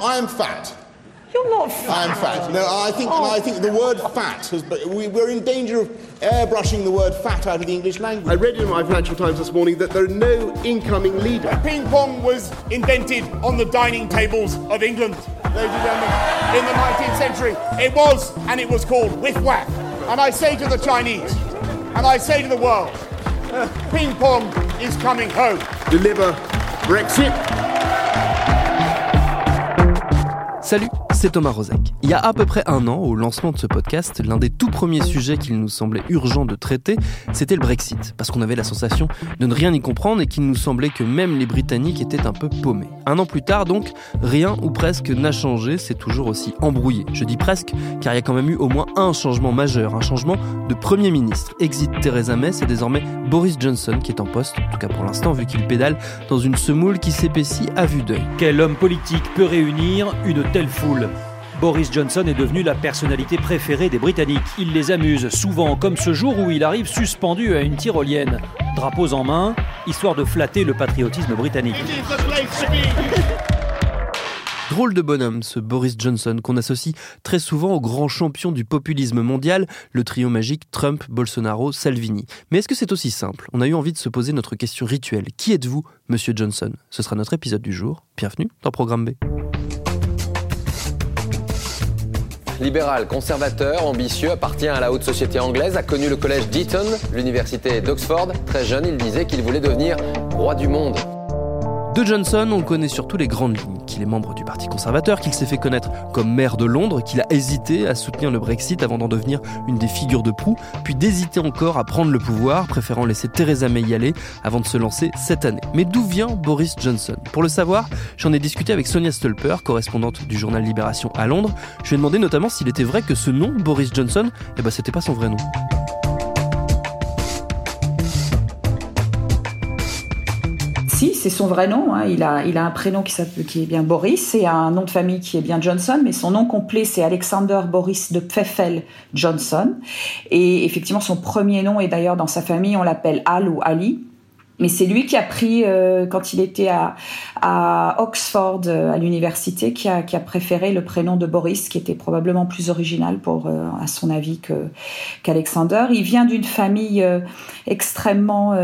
I am fat. You're not fat. I am fat. No, I think and I think the word fat has we, we're in danger of airbrushing the word fat out of the English language. I read in my Financial Times this morning that there are no incoming leaders. Ping pong was invented on the dining tables of England, ladies and gentlemen, in the 19th century. It was, and it was called whiff whack. And I say to the Chinese, and I say to the world, uh, ping pong is coming home. Deliver Brexit. Salut, c'est Thomas Rozek. Il y a à peu près un an, au lancement de ce podcast, l'un des tout premiers sujets qu'il nous semblait urgent de traiter, c'était le Brexit, parce qu'on avait la sensation de ne rien y comprendre et qu'il nous semblait que même les Britanniques étaient un peu paumés. Un an plus tard, donc, rien ou presque n'a changé, c'est toujours aussi embrouillé. Je dis presque, car il y a quand même eu au moins un changement majeur, un changement de Premier ministre. Exit Theresa May, c'est désormais Boris Johnson qui est en poste, en tout cas pour l'instant, vu qu'il pédale dans une semoule qui s'épaissit à vue d'œil. Quel homme politique peut réunir une telle foule? Boris Johnson est devenu la personnalité préférée des Britanniques. Il les amuse souvent, comme ce jour où il arrive suspendu à une tyrolienne, drapeaux en main, histoire de flatter le patriotisme britannique. Drôle de bonhomme, ce Boris Johnson, qu'on associe très souvent au grand champion du populisme mondial, le trio magique Trump, Bolsonaro, Salvini. Mais est-ce que c'est aussi simple? On a eu envie de se poser notre question rituelle. Qui êtes-vous, monsieur Johnson? Ce sera notre épisode du jour. Bienvenue dans Programme B. Libéral, conservateur, ambitieux, appartient à la haute société anglaise, a connu le collège d'Eton, l'université d'Oxford. Très jeune, il disait qu'il voulait devenir roi du monde. De Johnson, on connaît surtout les grandes lignes, qu'il est membre du Parti conservateur, qu'il s'est fait connaître comme maire de Londres, qu'il a hésité à soutenir le Brexit avant d'en devenir une des figures de proue, puis d'hésiter encore à prendre le pouvoir, préférant laisser Theresa May y aller avant de se lancer cette année. Mais d'où vient Boris Johnson? Pour le savoir, j'en ai discuté avec Sonia Stolper, correspondante du journal Libération à Londres. Je lui ai demandé notamment s'il était vrai que ce nom, Boris Johnson, eh ben c'était pas son vrai nom. C'est son vrai nom. hein. Il, a, un prénom qui, est bien Boris et un nom de famille qui est bien Johnson, mais son nom complet c'est Alexander Boris de Pfeffel Johnson. Et effectivement, son premier nom est d'ailleurs dans sa famille, on l'appelle Al ou Ali. Mais c'est lui qui a pris, euh, quand il était à, Oxford, euh, à l'université, qui a, qui a préféré le prénom de Boris, qui était probablement plus original pour, euh, à son avis, qu'Alexander. Il vient d'une famille extrêmement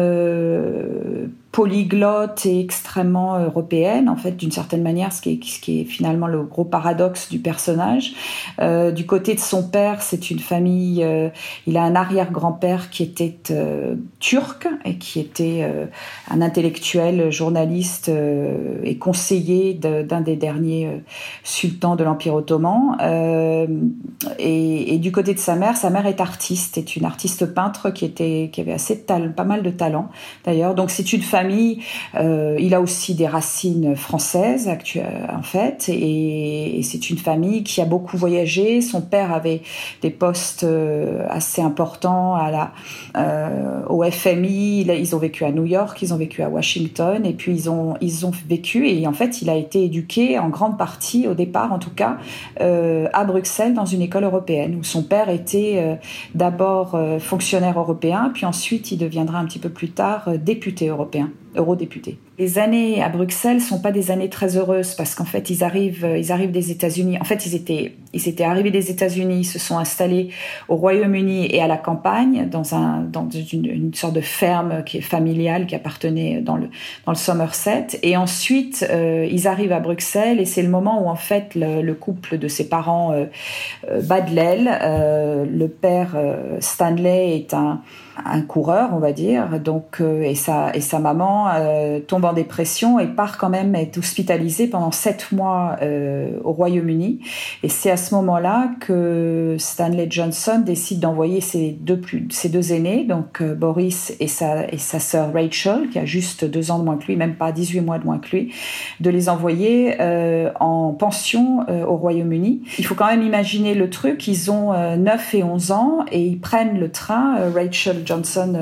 polyglotte et extrêmement européenne, en fait, d'une certaine manière, ce qui, est, finalement le gros paradoxe du personnage. Euh, du côté de son père, c'est une famille, euh, il a un arrière-grand-père qui était euh, turc et qui était euh, un intellectuel, journaliste euh, et conseiller d'un des derniers euh, sultans de l'Empire ottoman. Euh, et, du côté de sa mère, sa mère est artiste, est une artiste peintre qui avait assez de talent, pas mal de talent d'ailleurs. Donc c'est une famille. Euh, il a aussi des racines françaises actu- en fait, et, c'est une famille qui a beaucoup voyagé. Son père avait des postes euh, assez importants à la euh, au FMI. Ils ont vécu à New York, ils ont vécu à Washington, et puis ils ont ils ont vécu. Et en fait, il a été éduqué en grande partie, au départ en tout cas, euh, à Bruxelles dans une école européenne où son père était euh, d'abord euh, fonctionnaire européen, puis ensuite il deviendra un petit peu plus tard euh, député européen, eurodéputé. Les années à Bruxelles sont pas des années très heureuses parce qu'en fait ils arrivent, euh, ils arrivent des États-Unis. En fait ils étaient, ils étaient arrivés des États-Unis, ils se sont installés au Royaume-Uni et à la campagne dans un, dans une, sorte de ferme qui est familiale qui appartenait dans le, dans le Somerset. Et ensuite euh, ils arrivent à Bruxelles et c'est le moment où en fait le, le couple de ses parents euh, euh, bat de l'aile. Euh, le père euh, Stanley est un un coureur, on va dire, donc et sa et sa maman euh, dépression et part quand même être hospitalisé pendant sept mois au Royaume-Uni. Et c'est à ce moment-là que Stanley Johnson décide d'envoyer ses deux, plus, ses deux aînés, donc Boris et sa, et sa sœur Rachel, qui a juste deux ans de moins que lui, même pas 18 mois de moins que lui, de les envoyer en pension au Royaume-Uni. Il faut quand même imaginer le truc, ils ont 9 et 11 ans et ils prennent le train, Rachel Johnson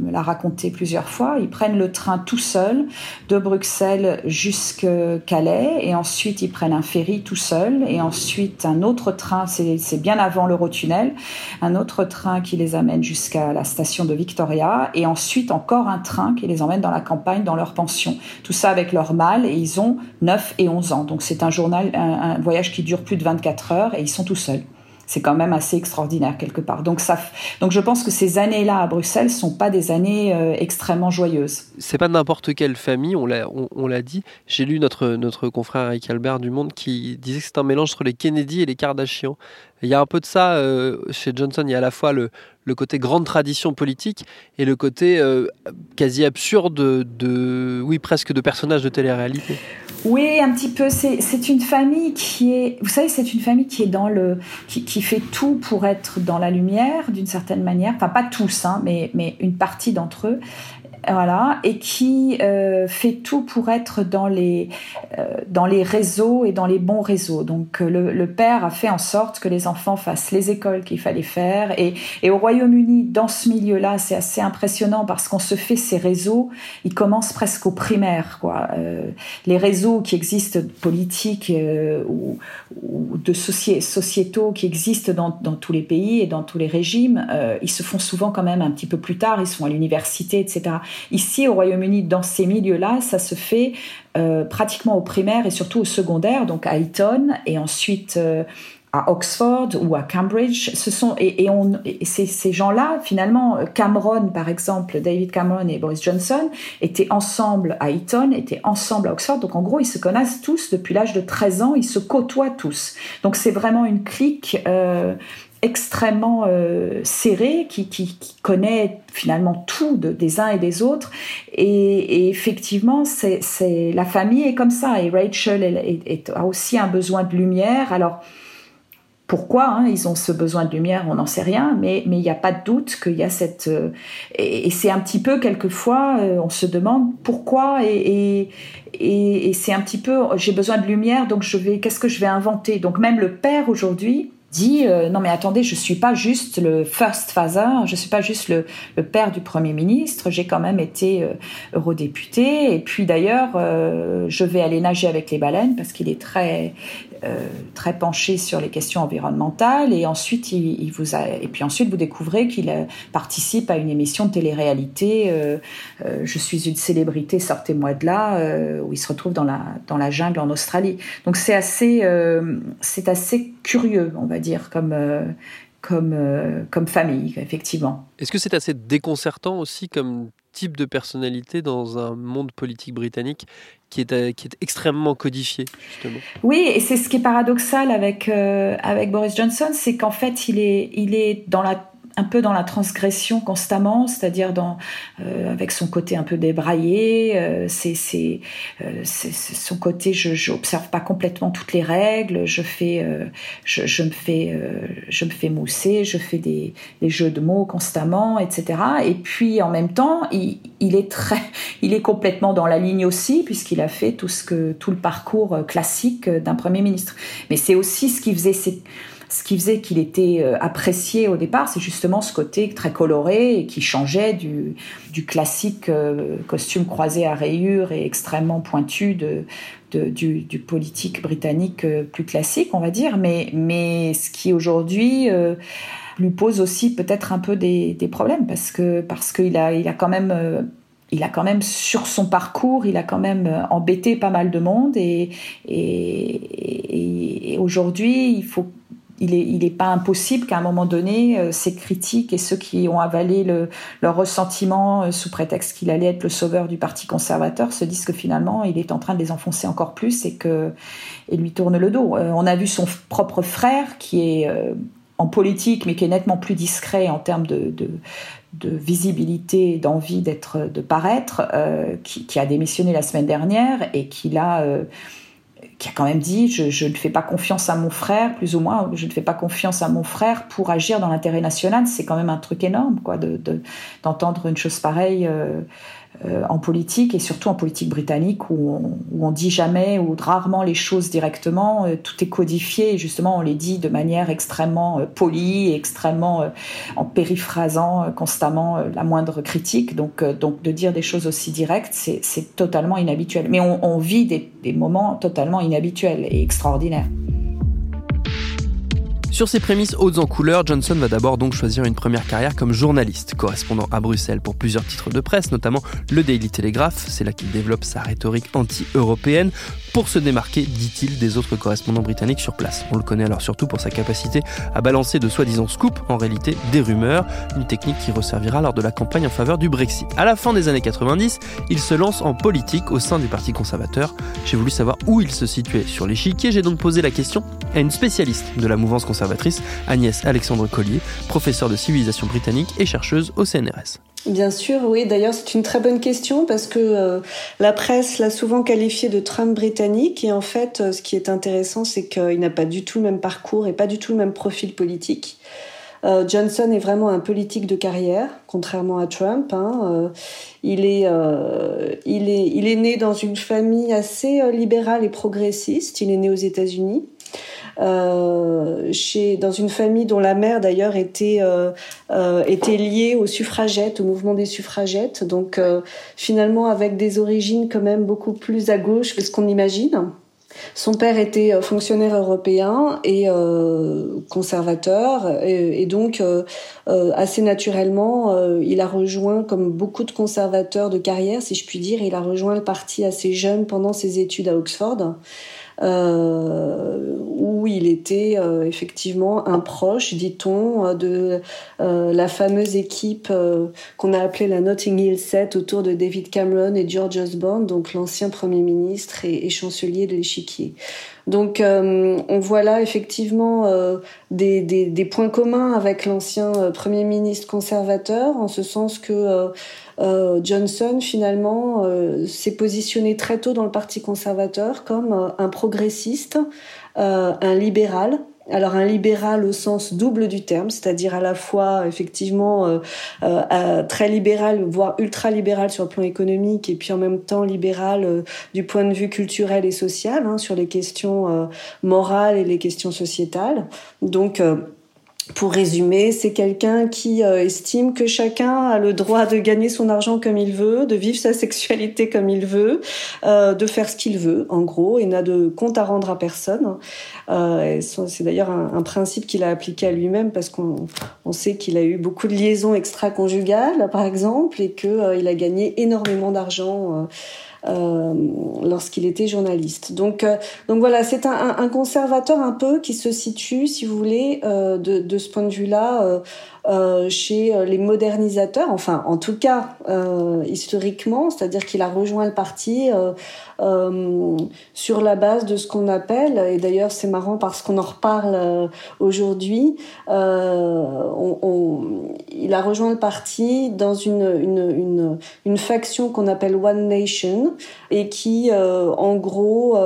me l'a raconté plusieurs fois, ils prennent le train tout seuls de Bruxelles jusqu'à Calais et ensuite ils prennent un ferry tout seul et ensuite un autre train, c'est bien avant l'Eurotunnel, un autre train qui les amène jusqu'à la station de Victoria et ensuite encore un train qui les emmène dans la campagne, dans leur pension. Tout ça avec leur mâle et ils ont 9 et 11 ans. Donc c'est un journal, un voyage qui dure plus de 24 heures et ils sont tout seuls c'est quand même assez extraordinaire quelque part. Donc, ça, donc je pense que ces années-là à Bruxelles sont pas des années euh, extrêmement joyeuses. C'est pas n'importe quelle famille, on l'a, dit. J'ai lu notre, notre confrère Eric Albert du Monde qui disait que c'est un mélange entre les Kennedy et les Kardashian. Il y a un peu de ça euh, chez Johnson. Il y a à la fois le, côté grande tradition politique et le côté euh, quasi absurde de, oui, presque de personnage de télé-réalité. Oui, un petit peu. C'est une famille qui est, vous savez, c'est une famille qui est dans le, qui, qui, fait tout pour être dans la lumière d'une certaine manière. Enfin, pas tous, hein, mais, mais une partie d'entre eux voilà, et qui euh, fait tout pour être dans les euh, dans les réseaux et dans les bons réseaux. Donc euh, le, le, père a fait en sorte que les enfants fassent les écoles qu'il fallait faire. Et, et au Royaume-Uni, dans ce milieu-là, c'est assez impressionnant parce qu'on se fait ces réseaux. Ils commencent presque au primaire, quoi. Euh, les réseaux qui existent politiques ou, ou, de sociétaux qui existent dans, dans, tous les pays et dans tous les régimes, ils se font souvent quand même un petit peu plus tard. Ils sont à l'université, etc. Ici, au Royaume-Uni, dans ces milieux-là, ça se fait euh, pratiquement au primaire et surtout au secondaire, donc à Eton et ensuite euh, à Oxford ou à Cambridge. Ce sont et, ces, gens-là, finalement, Cameron par exemple, David Cameron et Boris Johnson étaient ensemble à Eton, étaient ensemble à Oxford. Donc en gros, ils se connaissent tous depuis l'âge de 13 ans, ils se côtoient tous. Donc c'est vraiment une clique. Euh, extrêmement euh, serré, qui, qui, connaît finalement tout de, des uns et des autres. Et, effectivement, c'est la famille est comme ça. Et Rachel elle, a aussi un besoin de lumière. Alors, pourquoi hein, ils ont ce besoin de lumière, on n'en sait rien, mais mais il n'y a pas de doute qu'il y a cette euh, et, c'est un petit peu quelquefois euh, on se demande pourquoi et, et, et c'est un petit peu j'ai besoin de lumière donc je vais qu'est-ce que je vais inventer? Donc même le père aujourd'hui dit euh, non mais attendez je suis pas juste le first father je suis pas juste le, le père du premier ministre j'ai quand même été euh, eurodéputé et puis d'ailleurs euh, je vais aller nager avec les baleines parce qu'il est très euh, très penché sur les questions environnementales et ensuite il, vous a, et puis ensuite vous découvrez qu'il participe à une émission de télé-réalité euh, euh, je suis une célébrité sortez-moi de là où il se retrouve dans la dans la jungle en Australie donc c'est assez c'est assez curieux on va dire comme comme, comme famille, effectivement. Est-ce que c'est assez déconcertant aussi comme type de personnalité dans un monde politique britannique qui est, euh, qui est extrêmement codifié, justement. Oui, et c'est ce qui est paradoxal avec, euh, Boris Johnson, c'est qu'en fait, il est dans la un peu dans la transgression constamment, c'est-à-dire dans euh, avec son côté un peu débraillé, euh, c'est c'est euh, son côté je j'observe pas complètement toutes les règles, je fais euh, je, je, me fais euh, je me fais mousser, je fais des, des jeux de mots constamment, etc. Et puis en même temps, il, il est très il est complètement dans la ligne aussi puisqu'il a fait tout ce que tout le parcours classique d'un premier ministre. Mais c'est aussi ce qui faisait ce qui faisait qu'il était euh, apprécié au départ, c'est justement ce côté très coloré et qui changeait du, classique euh, costume croisé à rayures et extrêmement pointu du, politique britannique euh, plus classique, on va dire. Mais, ce qui aujourd'hui lui pose aussi peut-être un peu des, problèmes parce que parce qu'il a, quand même il a quand même sur son parcours, il a quand même embêté pas mal de monde et aujourd'hui il faut il n'est pas impossible qu'à un moment donné, euh, ces critiques et ceux qui ont avalé le, leur ressentiment euh, sous prétexte qu'il allait être le sauveur du Parti conservateur se disent que finalement, il est en train de les enfoncer encore plus et que et lui tourne le dos. Euh, on a vu son propre frère qui est en politique, mais qui est nettement plus discret en termes de, visibilité, d'envie d'être, de paraître, qui, a démissionné la semaine dernière et qui l'a qui a quand même dit je, ne fais pas confiance à mon frère, plus ou moins, je ne fais pas confiance à mon frère pour agir dans l'intérêt national. C'est quand même un truc énorme, quoi, d'entendre une chose pareille. Euh, euh, en politique et surtout en politique britannique où on, où dit jamais ou rarement les choses directement. Euh, tout est codifié et justement on les dit de manière extrêmement euh, polie, extrêmement en périphrasant constamment la moindre critique. Donc, donc de dire des choses aussi directes, c'est totalement inhabituel. Mais on, vit des moments totalement inhabituels et extraordinaires. Sur ses prémices hautes en couleur, Johnson va d'abord donc choisir une première carrière comme journaliste, correspondant à Bruxelles pour plusieurs titres de presse, notamment le Daily Telegraph. C'est là qu'il développe sa rhétorique anti-européenne pour se démarquer, dit-il, des autres correspondants britanniques sur place. On le connaît alors surtout pour sa capacité à balancer de soi-disant scoops, en réalité des rumeurs, une technique qui resservira lors de la campagne en faveur du Brexit. À la fin des années 90, il se lance en politique au sein du Parti conservateur. J'ai voulu savoir où il se situait sur l'échiquier, j'ai donc posé la question à une spécialiste de la mouvance conservatrice, Agnès Alexandre Collier, professeure de civilisation britannique et chercheuse au CNRS. Bien sûr, oui. D'ailleurs, c'est une très bonne question parce que euh, la presse l'a souvent qualifié de Trump britannique. Et en fait, euh, ce qui est intéressant, c'est qu'il n'a pas du tout le même parcours et pas du tout le même profil politique. Euh, Johnson est vraiment un politique de carrière, contrairement à Trump. Hein. il, est, il, est, il est né dans une famille assez libérale et progressiste. Il est né aux États-Unis. Euh, chez, dans une famille dont la mère d'ailleurs était, euh, euh, était liée aux suffragettes, au mouvement des suffragettes, donc finalement avec des origines quand même beaucoup plus à gauche que ce qu'on imagine. Son père était fonctionnaire européen et conservateur, et, donc assez naturellement, il a rejoint, comme beaucoup de conservateurs de carrière, si je puis dire, il a rejoint le parti assez jeune pendant ses études à Oxford. Euh, où il était euh, effectivement un proche, dit-on, euh, de la fameuse équipe qu'on a appelée la Notting Hill 7 autour de David Cameron et George Osborne, donc l'ancien Premier ministre et, chancelier de l'échiquier. Donc on voit là effectivement des, des, des, points communs avec l'ancien Premier ministre conservateur, en ce sens que euh, Johnson finalement euh, s'est positionné très tôt dans le Parti conservateur comme euh, un progressiste, un libéral, alors un libéral au sens double du terme, c'est-à-dire à la fois effectivement très libéral, voire ultra libéral sur le plan économique, et puis en même temps libéral du point de vue culturel et social hein, sur les questions morales et les questions sociétales. Donc pour résumer, c'est quelqu'un qui euh, estime que chacun a le droit de gagner son argent comme il veut, de vivre sa sexualité comme il veut, euh, de faire ce qu'il veut, en gros, et n'a de compte à rendre à personne. Euh, c'est d'ailleurs un, principe qu'il a appliqué à lui-même parce qu'on sait qu'il a eu beaucoup de liaisons extra-conjugales, par exemple, et qu'il a gagné énormément d'argent euh, lorsqu'il était journaliste. Donc, euh, donc voilà, c'est un, un, conservateur un peu qui se situe, si vous voulez, euh, de, de, ce point de vue-là, euh, chez euh, les modernisateurs, enfin en tout cas historiquement, c'est-à-dire qu'il a rejoint le parti sur la base de ce qu'on appelle, et d'ailleurs c'est marrant parce qu'on en reparle aujourd'hui, on, on, il a rejoint le parti dans une, une, une, une faction qu'on appelle One Nation et qui en gros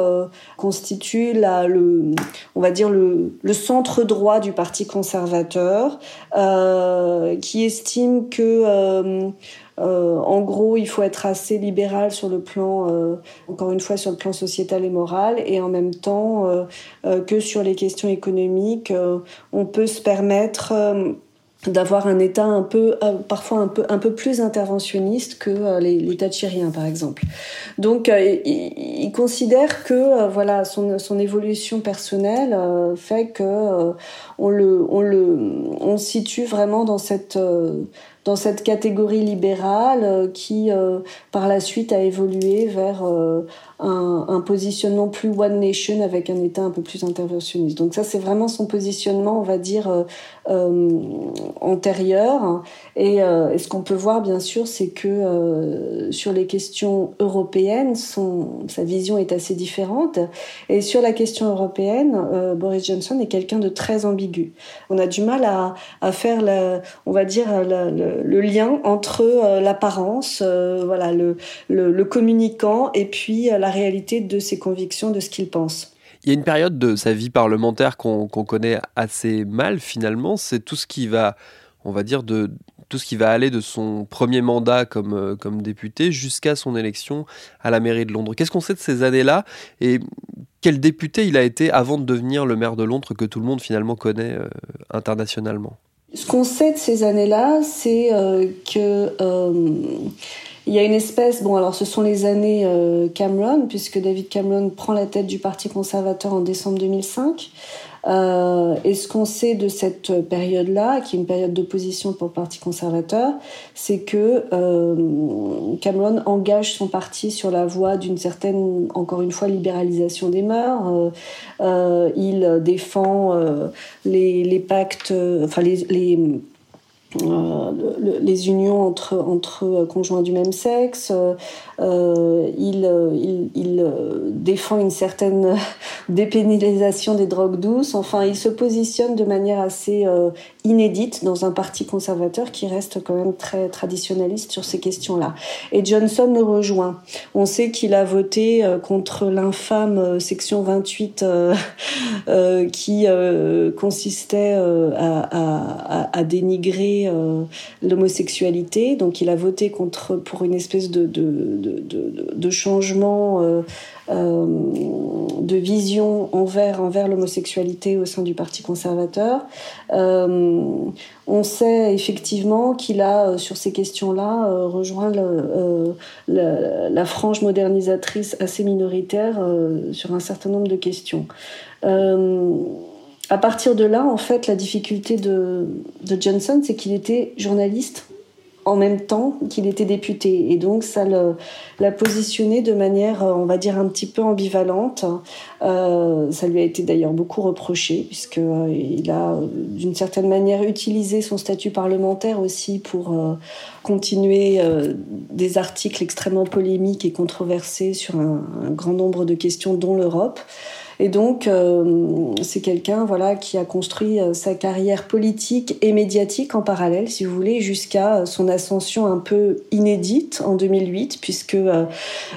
constitue la, le, on va dire le, centre droit du parti conservateur. Euh, euh, qui estime que euh, euh, en gros, il faut être assez libéral sur le plan, encore une fois, sur le plan sociétal et moral, et en même temps que sur les questions économiques, on peut se permettre d'avoir un État un peu, euh, parfois un peu, un peu plus interventionniste que euh, les, les Thatchériens, par exemple. Donc, euh, il, considère que voilà, son, son évolution personnelle fait que on le, on le, on situe vraiment dans cette dans cette catégorie libérale qui, par la suite, a évolué vers un, positionnement plus One Nation avec un État un peu plus interventionniste. Donc ça, c'est vraiment son positionnement, on va dire, euh, euh antérieur. Et, euh, et ce qu'on peut voir, bien sûr, c'est que sur les questions européennes, son, sa vision est assez différente. Et sur la question européenne, Boris Johnson est quelqu'un de très ambigu. On a du mal à, faire, la, on va dire, le, le, lien entre l'apparence, voilà, le, le, le, communicant et puis la la réalité de ses convictions, de ce qu'il pense. Il y a une période de sa vie parlementaire qu'on connaît assez mal finalement, c'est tout ce qui va, on va dire, de tout ce qui va aller de son premier mandat comme, euh, comme député jusqu'à son élection à la mairie de Londres. Qu'est-ce qu'on sait de ces années-là et quel député il a été avant de devenir le maire de Londres que tout le monde finalement connaît euh, internationalement? Ce qu'on sait de ces années-là, c'est euh, que il y a une espèce, bon alors ce sont les années euh, Cameron, puisque David Cameron prend la tête du Parti conservateur en décembre 2005. Euh, et ce qu'on sait de cette période-là, qui est une période d'opposition pour le Parti conservateur, c'est que euh, Cameron engage son parti sur la voie d'une certaine, encore une fois, libéralisation des mœurs. Il défend les, pactes, enfin les euh, les unions entre, entre conjoints du même sexe. Euh, il, défend une certaine dépénalisation des drogues douces. Enfin, il se positionne de manière assez euh, inédite dans un parti conservateur qui reste quand même très traditionnaliste sur ces questions-là. Et Johnson le rejoint. On sait qu'il a voté contre l'infâme section 28 qui consistait à dénigrer euh, l'homosexualité. Donc il a voté contre pour une espèce de, changement euh, euh, de vision envers, l'homosexualité au sein du Parti conservateur. on sait effectivement qu'il a, sur ces questions-là, rejoint la, frange modernisatrice assez minoritaire sur un certain nombre de questions à partir de là, en fait, la difficulté de, Johnson, c'est qu'il était journaliste en même temps qu'il était député. Et donc, ça l'a positionné de manière, on va dire, un petit peu ambivalente. Euh, ça lui a été d'ailleurs beaucoup reproché, puisqu'il euh, a, d'une certaine manière, utilisé son statut parlementaire aussi pour euh, continuer euh, des articles extrêmement polémiques et controversés sur un grand nombre de questions, dont l'Europe. Et donc, euh, c'est quelqu'un voilà qui a construit euh, sa carrière politique et médiatique en parallèle, si vous voulez, jusqu'à euh, son ascension un peu inédite en 2008, puisque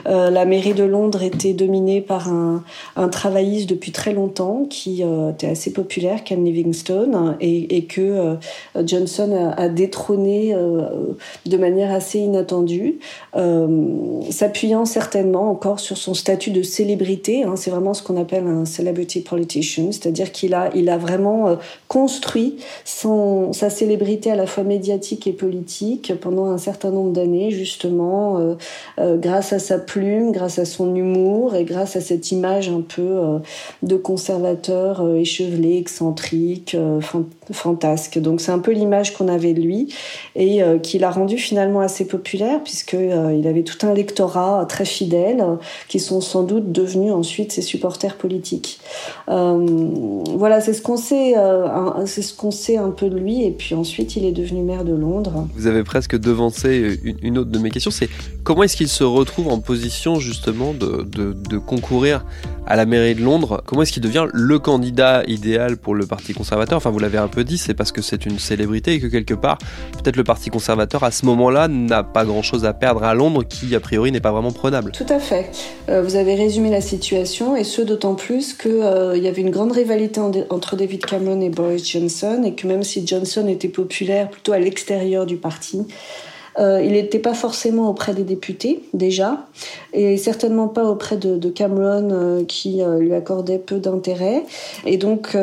la mairie de Londres était dominée par un, un travailliste depuis très longtemps qui était assez populaire, Ken Livingstone, et, que Johnson a, a détrôné de manière assez inattendue, s'appuyant certainement encore sur son statut de célébrité. Hein, c'est vraiment ce qu'on appelle un celebrity politician, c'est-à-dire qu'il a, il a vraiment euh, construit son, sa célébrité à la fois médiatique et politique pendant un certain nombre d'années, justement, euh, euh, grâce à sa plume, grâce à son humour et grâce à cette image un peu de conservateur échevelé, excentrique, fantasque. Donc c'est un peu l'image qu'on avait de lui et qu'il a rendu finalement assez populaire puisque il avait tout un lectorat très fidèle qui sont sans doute devenus ensuite ses supporters politiques euh, voilà, c'est ce qu'on sait, euh, c'est ce qu'on sait un peu de lui. Et puis ensuite, il est devenu maire de Londres. Vous avez presque devancé une, autre de mes questions. C'est comment est-ce qu'il se retrouve en position justement de, de, concourir à la mairie de Londres? Comment est-ce qu'il devient le candidat idéal pour le Parti conservateur? Enfin, vous l'avez un peu dit, c'est parce que c'est une célébrité et que quelque part, peut-être le Parti conservateur à ce moment-là n'a pas grand-chose à perdre à Londres, qui a priori n'est pas vraiment prenable. Tout à fait. Euh, vous avez résumé la situation et ce d'autant plus plus qu'il euh, y avait une grande rivalité entre David Cameron et Boris Johnson et que même si Johnson était populaire plutôt à l'extérieur du parti, euh, il n'était pas forcément auprès des députés déjà, et certainement pas auprès de, Cameron euh, qui lui accordait peu d'intérêt. Et donc,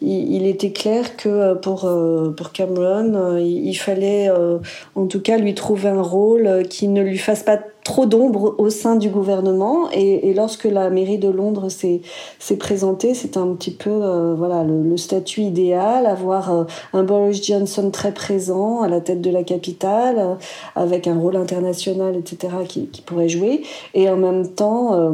il, était clair que pour, pour Cameron, il, il fallait en tout cas lui trouver un rôle qui ne lui fasse pas trop d'ombre au sein du gouvernement. Et, lorsque la mairie de Londres s'est présentée, c'est un petit peu euh, voilà le, statut idéal, avoir euh, un Boris Johnson très présent à la tête de la capitale, euh, avec un rôle international, etc., qui, qui, pourrait jouer, et en même temps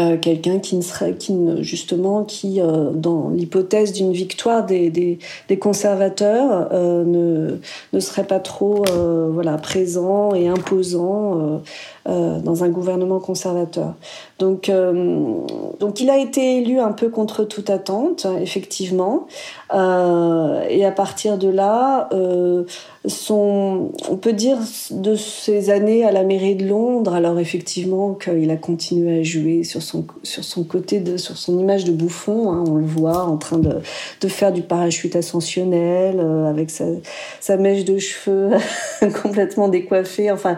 euh, quelqu'un qui ne serait qui ne, justement qui euh, dans l'hypothèse d'une victoire des, des, des conservateurs euh, ne, ne serait pas trop voilà présent et imposant dans un gouvernement conservateur. Donc donc il a été élu un peu contre toute attente effectivement. Et à partir de là son, on peut dire de ses années à la mairie de Londres, alors effectivement qu'il a continué à jouer sur son, côté, de, sur son image de bouffon, hein, on le voit en train de, de faire du parachute ascensionnel, euh, avec sa, sa mèche de cheveux complètement décoiffée, enfin,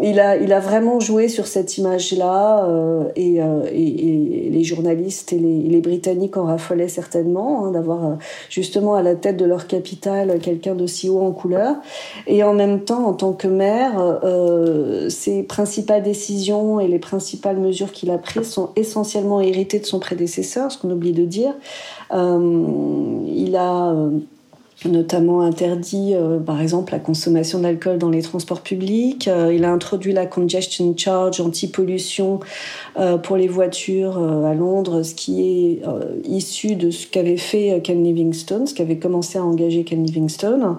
il a, il a vraiment joué sur cette image-là euh, et, euh, et, les journalistes et les, Britanniques en raffolaient certainement hein, d'avoir euh, justement à la tête de leur capitale quelqu'un d'aussi haut en couleur. Et en même temps, en tant que maire, ses principales décisions et les principales mesures qu'il a prises sont essentiellement héritées de son prédécesseur, ce qu'on oublie de dire. il a notamment interdit, euh, par exemple, la consommation d'alcool dans les transports publics. Euh, il a introduit la congestion charge anti-pollution euh, pour les voitures à Londres, ce qui est issu de ce qu'avait fait Ken Livingstone, ce qu'avait commencé à engager Ken Livingstone.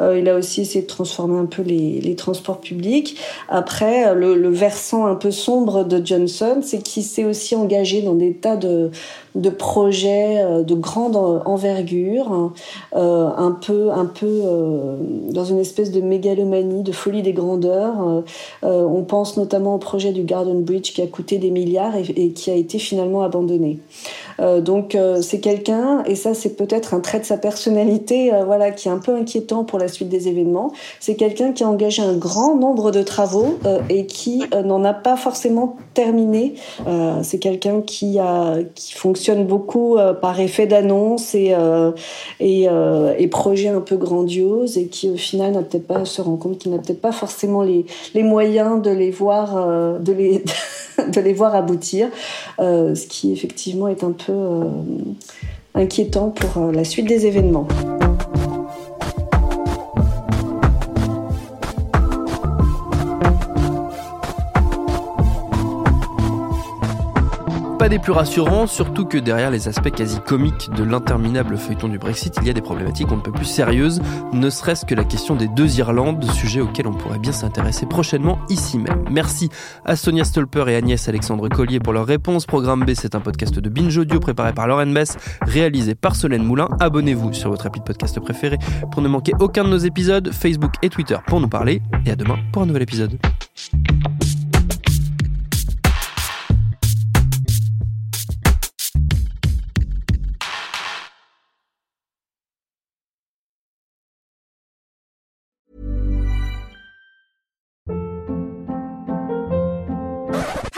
il a aussi essayé de transformer un peu les, transports publics. Après, le, le, versant un peu sombre de Johnson, c'est qu'il s'est aussi engagé dans des tas de, de projets de grande envergure, un peu, un peu euh, dans une espèce de mégalomanie, de folie des grandeurs. Euh, euh, on pense notamment au projet du Garden Bridge qui a coûté des milliards et qui a été finalement abandonné. Euh, donc euh, c'est quelqu'un, et ça c'est peut-être un trait de sa personnalité, euh, voilà, qui est un peu inquiétant pour la suite des événements. C'est quelqu'un qui a engagé un grand nombre de travaux et qui n'en a pas forcément terminé. c'est quelqu'un qui a qui fonctionne beaucoup par effet d'annonce et et, et projet un peu grandiose et qui au final n'a peut-être pas se rend compte qu'il n'a peut-être pas forcément les les moyens de les voir de les de les voir aboutir, ce qui effectivement est un peu euh, inquiétant pour euh, la suite des événements. Des plus rassurants, surtout que derrière les aspects quasi comiques de l'interminable feuilleton du Brexit, il y a des problématiques on ne peut plus sérieuses, ne serait-ce que la question des deux Irlandes, sujet auquel on pourrait bien s'intéresser prochainement ici même. Merci à Sonia Stolper et Agnès Alexandre Collier pour leurs réponses. Programme B, c'est un podcast de Binge Audio préparé par Lauren Bess, réalisé par Solène Moulin. Abonnez-vous sur votre appli de podcast préféré pour ne manquer aucun de nos épisodes, Facebook et Twitter pour nous parler, et à demain pour un nouvel épisode.